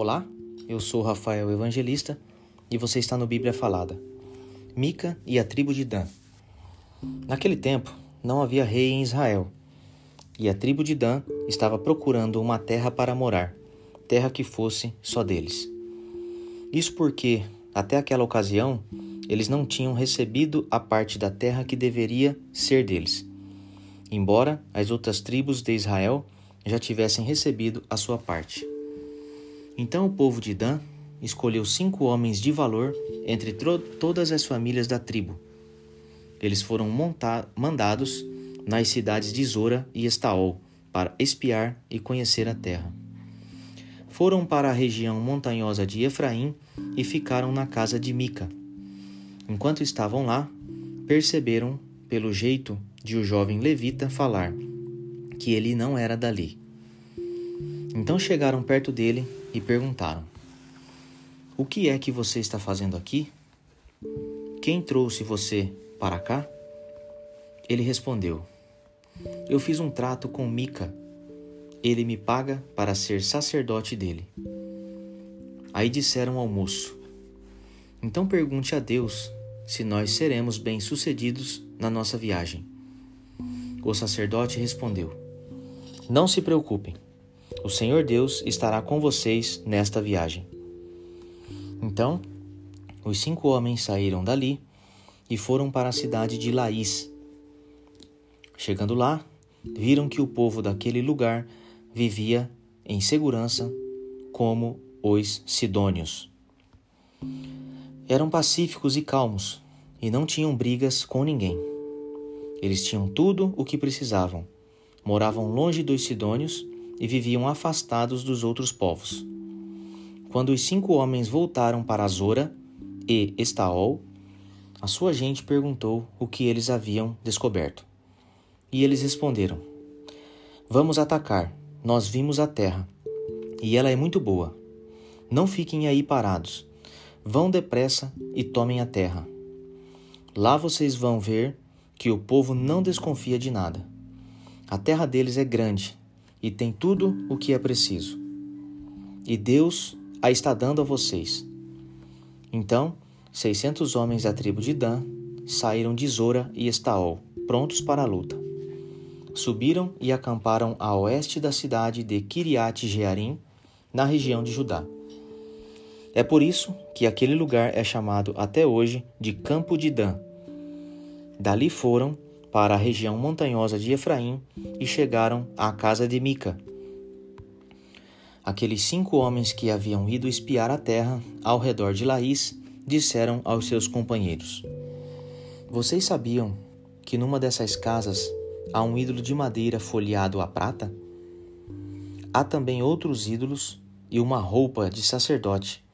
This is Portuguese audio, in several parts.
Olá, eu sou Rafael Evangelista e você está no Bíblia Falada. Mica e a tribo de Dan. Naquele tempo, não havia rei em Israel, e a tribo de Dan estava procurando uma terra para morar, terra que fosse só deles. Isso porque, até aquela ocasião, eles não tinham recebido a parte da terra que deveria ser deles, embora as outras tribos de Israel já tivessem recebido a sua parte. Então o povo de Dan escolheu cinco homens de valor entre todas as famílias da tribo. Eles foram mandados nas cidades de Zora e Estaol para espiar e conhecer a terra. Foram para a região montanhosa de Efraim e ficaram na casa de Mica. Enquanto estavam lá, perceberam, pelo jeito de o jovem levita falar, que ele não era dali. Então chegaram perto dele e perguntaram: O que é que você está fazendo aqui? Quem trouxe você para cá? Ele respondeu: Eu fiz um trato com Mica. Ele me paga para ser sacerdote dele. Aí disseram ao moço: Então pergunte a Deus se nós seremos bem-sucedidos na nossa viagem. O sacerdote respondeu: Não se preocupem. O Senhor Deus estará com vocês nesta viagem. Então, os cinco homens saíram dali e foram para a cidade de Laís. Chegando lá, viram que o povo daquele lugar vivia em segurança como os sidônios. Eram pacíficos e calmos e não tinham brigas com ninguém. Eles tinham tudo o que precisavam. Moravam longe dos sidônios e viviam afastados dos outros povos. Quando os cinco homens voltaram para Zora e Estaol, a sua gente perguntou o que eles haviam descoberto. E eles responderam: Vamos atacar. Nós vimos a terra, e ela é muito boa. Não fiquem aí parados. Vão depressa e tomem a terra. Lá vocês vão ver que o povo não desconfia de nada. A terra deles é grande e tem tudo o que é preciso. E Deus a está dando a vocês. Então, seiscentos homens da tribo de Dan saíram de Zora e Estaol, prontos para a luta. Subiram e acamparam a oeste da cidade de Kiriat Jearim, na região de Judá. É por isso que aquele lugar é chamado até hoje de Campo de Dan. Dali foram para a região montanhosa de Efraim e chegaram à casa de Mica. Aqueles cinco homens que haviam ido espiar a terra ao redor de Laís disseram aos seus companheiros: Vocês sabiam que numa dessas casas há um ídolo de madeira folheado a prata? Há também outros ídolos e uma roupa de sacerdote.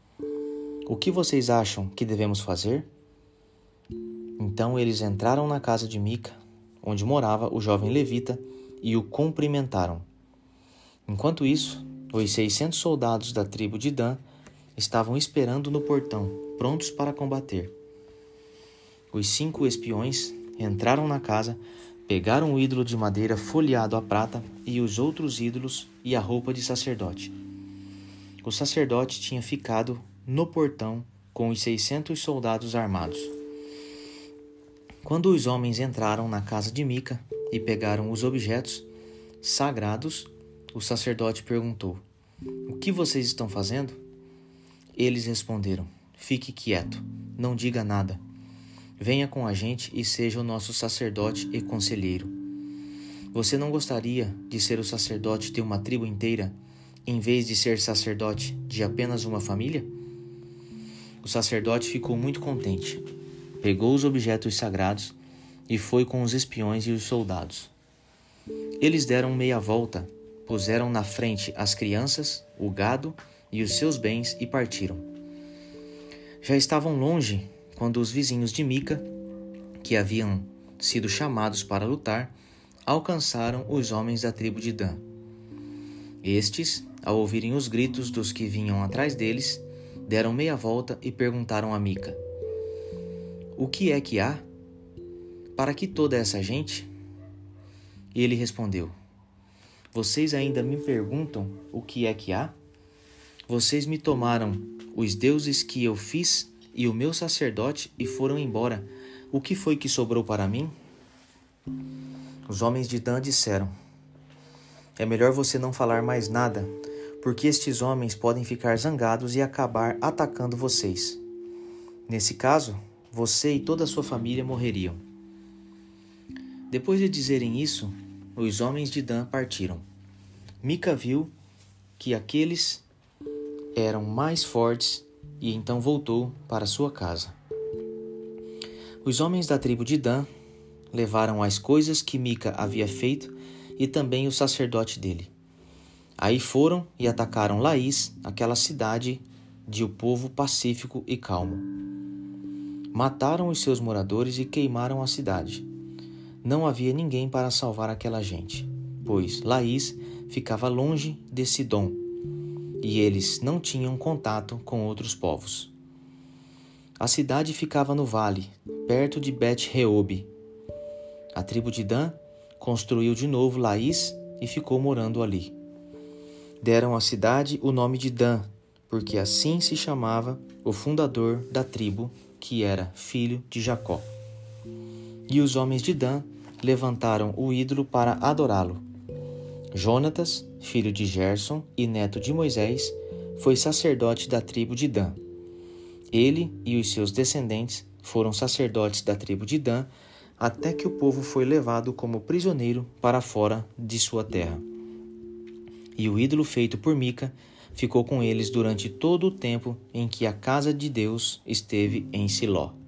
O que vocês acham que devemos fazer? Então eles entraram na casa de Mica onde morava o jovem levita, e o cumprimentaram. Enquanto isso, os seiscentos soldados da tribo de Dan estavam esperando no portão, prontos para combater. Os cinco espiões entraram na casa, pegaram o ídolo de madeira folheado a prata e os outros ídolos e a roupa de sacerdote. O sacerdote tinha ficado no portão com os seiscentos soldados armados. Quando os homens entraram na casa de Mica e pegaram os objetos sagrados, o sacerdote perguntou: O que vocês estão fazendo? Eles responderam: Fique quieto, não diga nada. Venha com a gente e seja o nosso sacerdote e conselheiro. Você não gostaria de ser o sacerdote de uma tribo inteira, em vez de ser sacerdote de apenas uma família? O sacerdote ficou muito contente pegou os objetos sagrados e foi com os espiões e os soldados. Eles deram meia volta, puseram na frente as crianças, o gado e os seus bens e partiram. Já estavam longe quando os vizinhos de Mica, que haviam sido chamados para lutar, alcançaram os homens da tribo de Dan. Estes, ao ouvirem os gritos dos que vinham atrás deles, deram meia volta e perguntaram a Mica: o que é que há? Para que toda essa gente? E ele respondeu: Vocês ainda me perguntam o que é que há? Vocês me tomaram os deuses que eu fiz e o meu sacerdote e foram embora. O que foi que sobrou para mim? Os homens de Dan disseram: É melhor você não falar mais nada, porque estes homens podem ficar zangados e acabar atacando vocês. Nesse caso, você e toda a sua família morreriam. Depois de dizerem isso, os homens de Dan partiram. Mica viu que aqueles eram mais fortes e então voltou para sua casa. Os homens da tribo de Dan levaram as coisas que Mica havia feito e também o sacerdote dele. Aí foram e atacaram Laís, aquela cidade de o um povo pacífico e calmo. Mataram os seus moradores e queimaram a cidade. Não havia ninguém para salvar aquela gente, pois Laís ficava longe de Sidom e eles não tinham contato com outros povos. A cidade ficava no vale, perto de Bet-Reob. A tribo de Dan construiu de novo Laís e ficou morando ali. Deram à cidade o nome de Dan, porque assim se chamava o fundador da tribo, que era filho de Jacó. E os homens de Dan levantaram o ídolo para adorá-lo. Jonatas, filho de Gerson e neto de Moisés, foi sacerdote da tribo de Dan. Ele e os seus descendentes foram sacerdotes da tribo de Dan até que o povo foi levado como prisioneiro para fora de sua terra. E o ídolo feito por Mica ficou com eles durante todo o tempo em que a casa de Deus esteve em Siló.